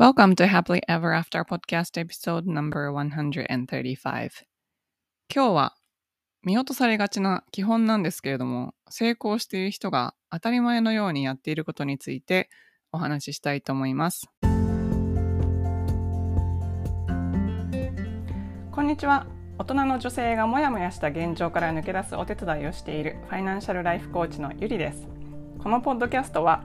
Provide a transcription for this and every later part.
Welcome to Happily Ever After Podcast Episode number 135今日は見落とされがちな基本なんですけれども成功している人が当たり前のようにやっていることについてお話ししたいと思います。こんにちは。大人の女性がモヤモヤした現状から抜け出すお手伝いをしているファイナンシャルライフコーチのゆりです。このポッドキャストは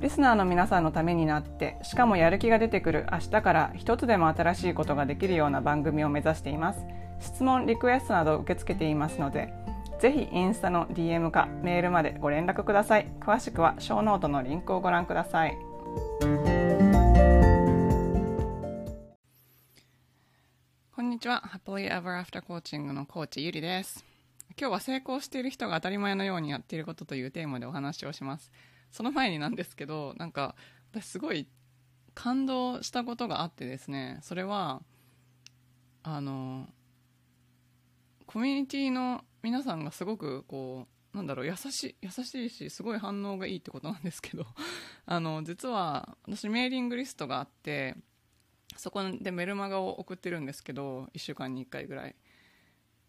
リスナーの皆さんのためになってしかもやる気が出てくる明日から一つでも新しいことができるような番組を目指しています。質問リクエストなど受け付けていますのでぜひインスタの DM かメールまでご連絡ください。詳しくはショーノートのリンクをご覧ください。こんにちは。Happily Ever After Coaching のコーチゆりです。今日は成功している人が当たり前のようにやっていることというテーマでお話をします。その前になんですけどなんか私すごい感動したことがあってですねそれはあのコミュニティの皆さんがすごくこうなんだろう優しい優しいしすごい反応がいいってことなんですけど あの実は私メーリングリストがあってそこでメルマガを送ってるんですけど1週間に1回ぐらい、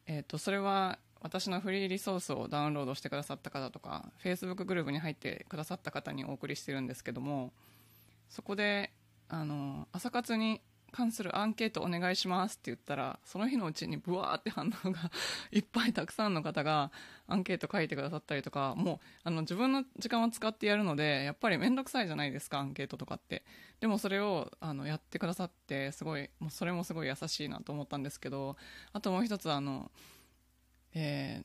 えーと、それは私のフリーリソースをダウンロードしてくださった方とか Facebook グループに入ってくださった方にお送りしてるんですけどもそこであの朝活に関するアンケートお願いしますって言ったらその日のうちにブワーって反応が いっぱいたくさんの方がアンケート書いてくださったりとかもうあの自分の時間を使ってやるのでやっぱり面倒くさいじゃないですかアンケートとかって。でもそれをあのやってくださってすごいもうそれもすごい優しいなと思ったんですけどあともう一つあの、え、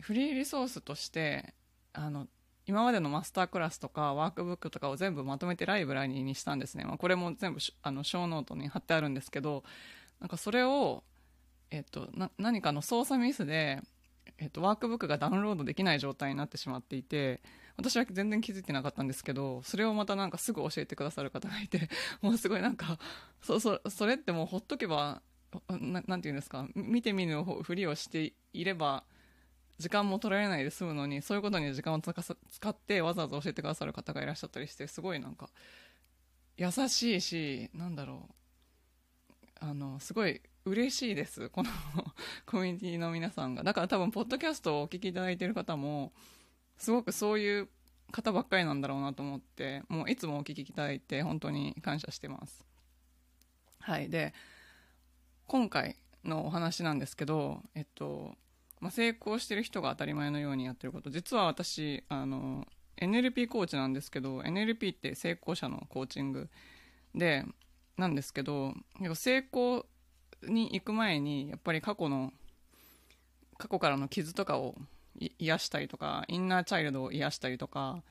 フリーリソースとしてあの今までのマスタークラスとかワークブックとかを全部まとめてライブラリにしたんですね、まあ、これも全部あのショーノートに貼ってあるんですけどなんかそれを、えっと、何かの操作ミスで、えっと、ワークブックがダウンロードできない状態になってしまっていて私は全然気づいてなかったんですけどそれをまたなんかすぐ教えてくださる方がいてもうすごいなんかそそそれってもうほっとけばななんていうんですか？見て見ぬふりをしていれば時間も取られないで済むのにそういうことに時間を使ってわざわざ教えてくださる方がいらっしゃったりしてすごいなんか優しいしなんだろうあのすごい嬉しいですこの コミュニティの皆さんが。だから多分ポッドキャストをお聞きいただいている方もすごくそういう方ばっかりなんだろうなと思ってもういつもお聞きいただいて本当に感謝してます。はい。で今回のお話なんですけどえっとまあ、成功してる人が当たり前のようにやってること。実は私あの NLP コーチなんですけど NLP って成功者のコーチングでなんですけど成功に行く前にやっぱり過去の過去からの傷とかを癒したりとかインナーチャイルドを癒したりとか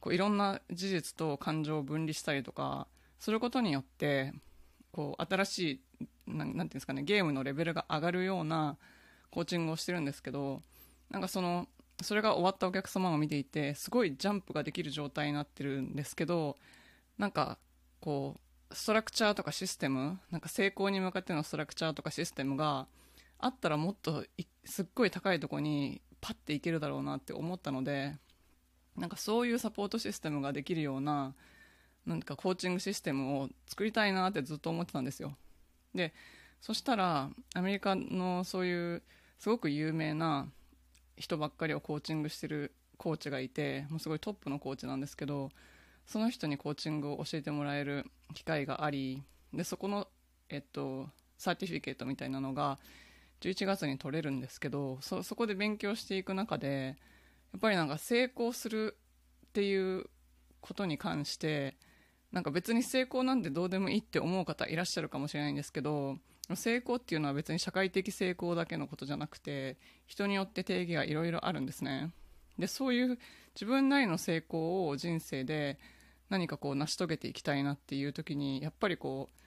こういろんな事実と感情を分離したりとかすることによってこう新しいなんていうんですかねゲームのレベルが上がるようなコーチングをしてるんですけどなんかそのそれが終わったお客様を見ていてすごいジャンプができる状態になってるんですけどなんかこうストラクチャーとかシステムなんか成功に向かってのストラクチャーとかシステムがあったらもっとすっごい高いとこにパッていけるだろうなって思ったのでなんかそういうサポートシステムができるようななんかコーチングシステムを作りたいなってずっと思ってたんですよ。でそしたらアメリカのそういうすごく有名な人ばっかりをコーチングしてるコーチがいてもうすごいトップのコーチなんですけどその人にコーチングを教えてもらえる機会がありでそこの、えっと、サーティフィケートみたいなのが11月に取れるんですけどそそこで勉強していく中でやっぱりなんか成功するっていうことに関してなんか別に成功なんてどうでもいいって思う方いらっしゃるかもしれないんですけど成功っていうのは別に社会的成功だけのことじゃなくて人によって定義がいろいろあるんですね。でそういう自分なりの成功を人生で何かこう成し遂げていきたいなっていう時にやっぱりこう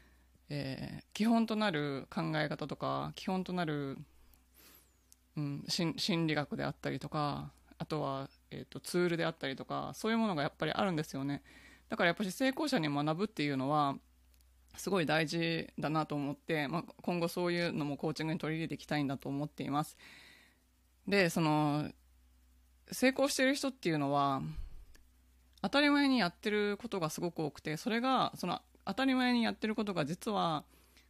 えー、基本となる考え方とか基本となる、うん、心理学であったりとかあとは、えーと、ツールであったりとかそういうものがやっぱりあるんですよね。だからやっぱり成功者に学ぶっていうのはすごい大事だなと思って、まあ、今後そういうのもコーチングに取り入れていきたいんだと思っています。でその成功してる人っていうのは当たり前にやってることがすごく多くてそれがその当たり前にやってることが実は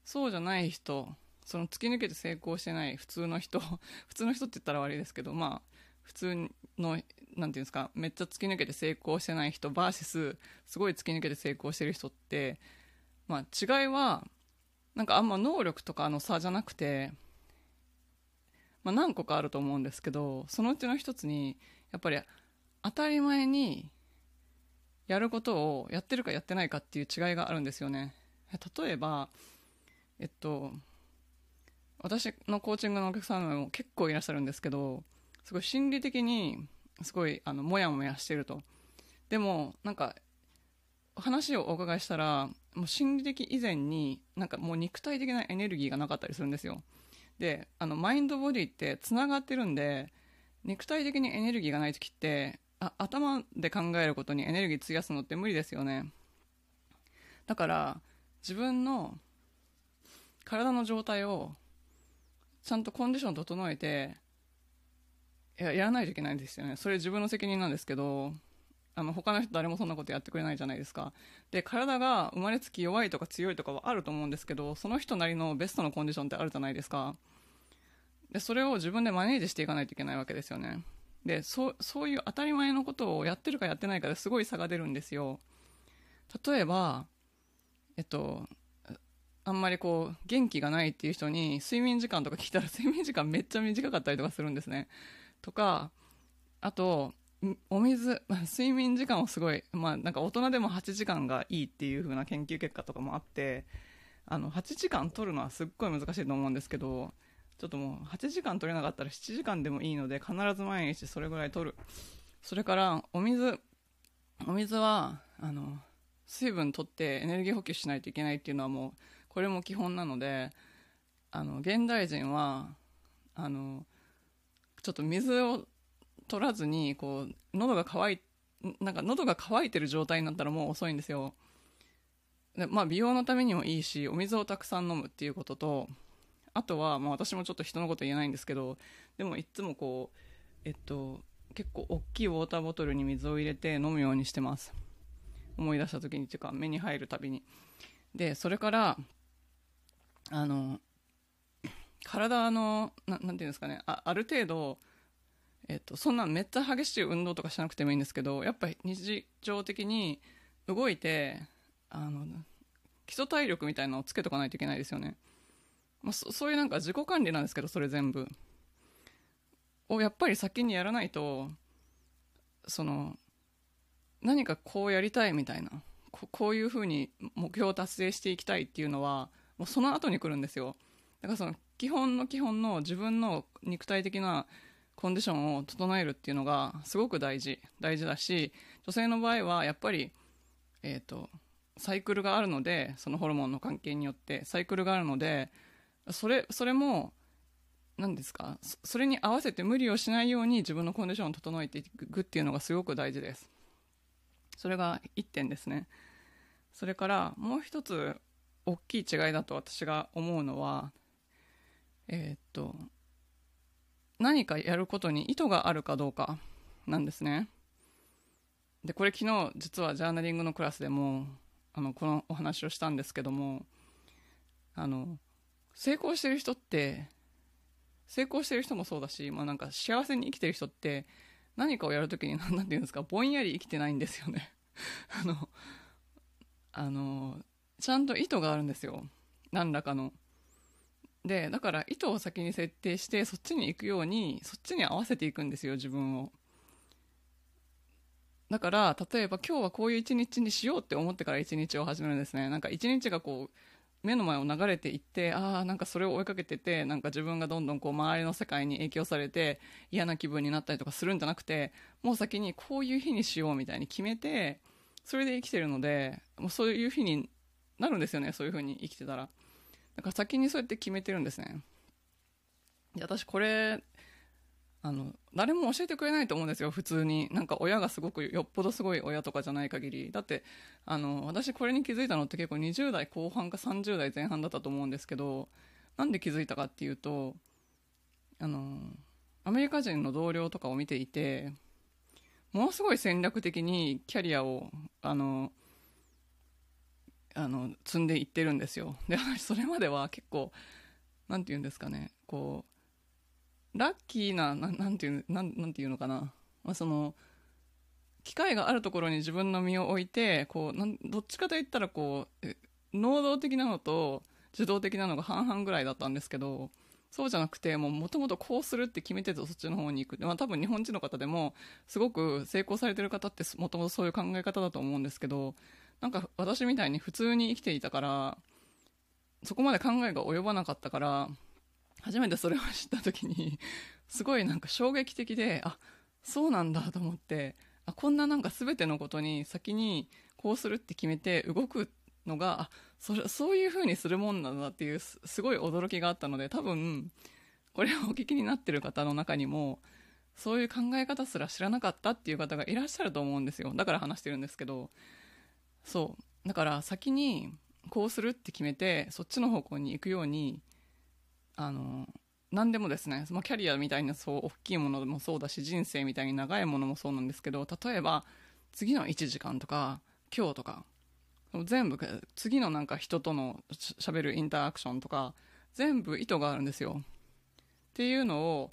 そうじゃない人その突き抜けて成功してない普通の人普通の人って言ったら悪いですけどまあ普通のなんていうんですかめっちゃ突き抜けて成功してない人 VS すごい突き抜けて成功してる人ってまあ違いはなんかあんま能力とかの差じゃなくてまあ、何個かあると思うんですけどそのうちの一つにやっぱり当たり前にやることをやってるかやってないかっていう違いがあるんですよね。例えばえっと私のコーチングのお客様も結構いらっしゃるんですけどすごい心理的にすごいあのモヤモヤしてると。でもなんか話をお伺いしたらもう心理的以前になんかもう肉体的なエネルギーがなかったりするんですよ。であのマインドボディってつながってるんで肉体的にエネルギーがない時ってあ頭で考えることにエネルギー費やすのって無理ですよね。だから自分の体の状態をちゃんとコンディション整えていややらないといけないんですよね。それ自分の責任なんですけどあの他の人誰もそんなことやってくれないじゃないですか。で体が生まれつき弱いとか強いとかはあると思うんですけどその人なりのベストのコンディションってあるじゃないですか。でそれを自分でマネージしていかないといけないわけですよね。でそそういう当たり前のことをやってるかやってないかですごい差が出るんですよ。例えばえっとあんまりこう元気がないっていう人に睡眠時間とか聞いたら睡眠時間めっちゃ短かったりとかするんですね。とかあとお水、睡眠時間をすごい、まあ、なんか大人でも8時間がいいっていう風な研究結果とかもあってあの8時間取るのはすっごい難しいと思うんですけどちょっともう8時間取れなかったら7時間でもいいので必ず毎日それぐらい取る。それからお水お水はあの水分取ってエネルギー補給しないといけないっていうのはもうこれも基本なのであの現代人はあのちょっと水を取らずにこう喉が渇いなんか喉が渇いてる状態になったらもう遅いんですよ。でまあ美容のためにもいいしお水をたくさん飲むっていうこととあとは、まあ、私もちょっと人のこと言えないんですけどでもいつもこうえっと結構大きいウォーターボトルに水を入れて飲むようにしてます。思い出した時にっていうか目に入るたびに。でそれからあの体のななんていうんですかね。あある程度えっと、そんなめっちゃ激しい運動とかしなくてもいいんですけどやっぱり日常的に動いてあの基礎体力みたいなのをつけとかないといけないですよね。まあ、そそういうなんか自己管理なんですけどそれ全部。をやっぱり先にやらないとその何かこうやりたいみたいなここういうふうに目標を達成していきたいっていうのはもうその後に来るんですよ。だからその基本の基本の自分の肉体的なコンディションを整えるっていうのがすごく大事大事だし女性の場合はやっぱりえっ、ー、とサイクルがあるのでそのホルモンの関係によってサイクルがあるのでそれそれも何ですかそれに合わせて無理をしないように自分のコンディションを整えていくっていうのがすごく大事です。それが1点ですね。それからもう一つ大きい違いだと私が思うのはえー、っと何かやることに意図があるかどうかなんですね。でこれ昨日実はジャーナリングのクラスでもあのこのお話をしたんですけどもあの成功してる人って成功してる人もそうだし、まあ、なんか幸せに生きてる人って何かをやるときに何て言うんですかぼんやり生きてないんですよね。あのあのちゃんと意図があるんですよ。何らかの。でだから意図を先に設定してそっちに行くようにそっちに合わせていくんですよ自分を。だから例えば今日はこういう一日にしようって思ってから一日を始めるんですね。なんか一日がこう目の前を流れていってああなんかそれを追いかけててなんか自分がどんどんこう周りの世界に影響されて嫌な気分になったりとかするんじゃなくてもう先にこういう日にしようみたいに決めてそれで生きてるのでもうそういう日になるんですよねそういう風に生きてたら。だか先にそうやって決めてるんですね。で私これあの誰も教えてくれないと思うんですよ。普通に。なんか親がすごくよっぽどすごい親とかじゃない限り。だってあの私これに気づいたのって結構20代後半か30代前半だったと思うんですけどなんで気づいたかっていうとあのアメリカ人の同僚とかを見ていてものすごい戦略的にキャリアをあのあの積んでいってるんですよ。でそれまでは結構何て言うんですかね。こうラッキーな何て言うなんなんて言うのかな、まあ、その機会があるところに自分の身を置いてこうなんどっちかといったらこう能動的なのと受動的なのが半々ぐらいだったんですけどそうじゃなくてもともとこうするって決めててそっちの方に行く、まあ、多分日本人の方でもすごく成功されてる方ってもともとそういう考え方だと思うんですけどなんか私みたいに普通に生きていたからそこまで考えが及ばなかったから初めてそれを知った時にすごいなんか衝撃的であそうなんだと思ってあこんななんか全てのことに先にこうするって決めて動くのがあそれそういう風にするもんなんだっていうすごい驚きがあったので多分これをお聞きになってる方の中にもそういう考え方すら知らなかったっていう方がいらっしゃると思うんですよ。だから話してるんですけどそう。だから先にこうするって決めてそっちの方向に行くようにあの何でもですね、まあ、キャリアみたいなそう大きいものもそうだし人生みたいに長いものもそうなんですけど例えば次の1時間とか今日とか全部次のなんか人とのしゃべるインタラクションとか全部意図があるんですよ。っていうのを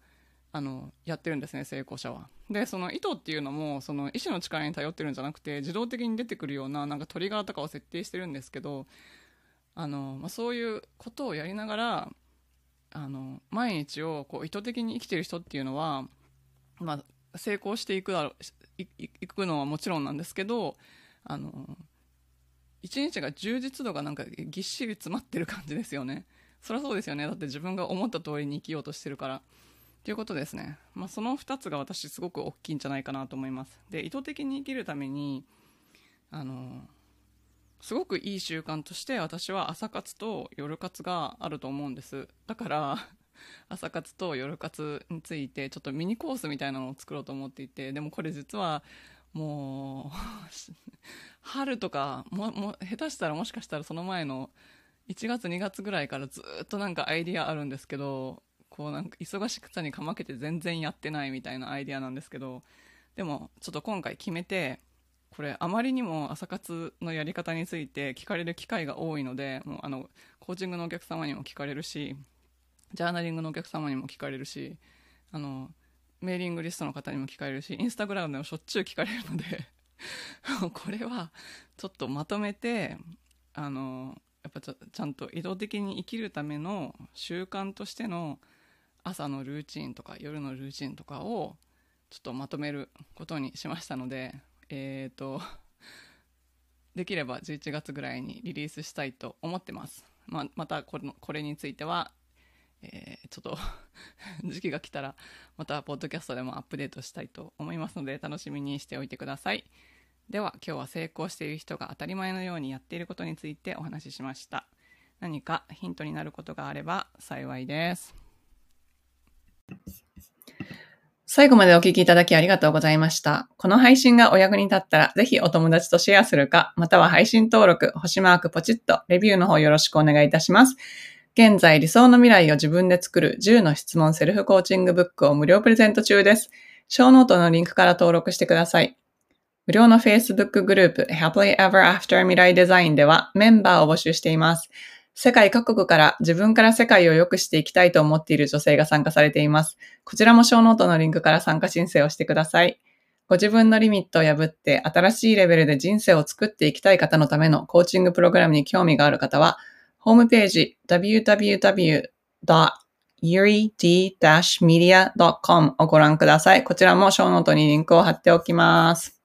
あのやってるんですね成功者は。でその意図っていうのもその意志の力に頼ってるんじゃなくて自動的に出てくるようななんかトリガーとかを設定してるんですけどあの、まあ、そういうことをやりながらあの毎日をこう意図的に生きてる人っていうのは、まあ、成功していくだろいいくのはもちろんなんですけどあの一日が充実度がなんかぎっしり詰まってる感じですよね。そりゃそうですよね。だって自分が思った通りに生きようとしてるから。ということですね。まあ、その2つが私すごく大きいんじゃないかなと思います。で、意図的に生きるために、あの、すごくいい習慣として私は朝活と夜活があると思うんです。だから、朝活と夜活についてちょっとミニコースみたいなのを作ろうと思っていて、でもこれ実はもう 春とかも、も、下手したらもしかしたらその前の1月2月ぐらいからずっとなんかアイディアあるんですけど、こうなんか忙しくさにかまけて全然やってないみたいなアイデアなんですけどでもちょっと今回決めてこれあまりにも朝活のやり方について聞かれる機会が多いのでもうあのコーチングのお客様にも聞かれるしジャーナリングのお客様にも聞かれるしあのメーリングリストの方にも聞かれるしインスタグラムでもしょっちゅう聞かれるので これはちょっとまとめてあのやっぱちゃんと移動的に生きるための習慣としての朝のルーチンとか夜のルーチンとかをちょっとまとめることにしましたので、えっ、ー、と、できれば11月ぐらいにリリースしたいと思ってます。ままたこれこれについては、えー、ちょっと 時期が来たらまたポッドキャストでもアップデートしたいと思いますので楽しみにしておいてください。では今日は成功している人が当たり前のようにやっていることについてお話ししました。何かヒントになることがあれば幸いです。最後までお聞きいただきありがとうございました。この配信がお役に立ったら、ぜひお友達とシェアするか、または配信登録、星マークポチッと、レビューの方よろしくお願いいたします。現在、理想の未来を自分で作る10の質問セルフコーチングブックを無料プレゼント中です。ショーノートのリンクから登録してください。無料の Facebook グループ Happily Ever After 未来デザインではメンバーを募集しています。世界各国から自分から世界を良くしていきたいと思っている女性が参加されています。こちらもショーノートのリンクから参加申請をしてください。ご自分のリミットを破って新しいレベルで人生を作っていきたい方のためのコーチングプログラムに興味がある方は、ホームページ www.yuri-media.com をご覧ください。こちらもショーノートにリンクを貼っておきます。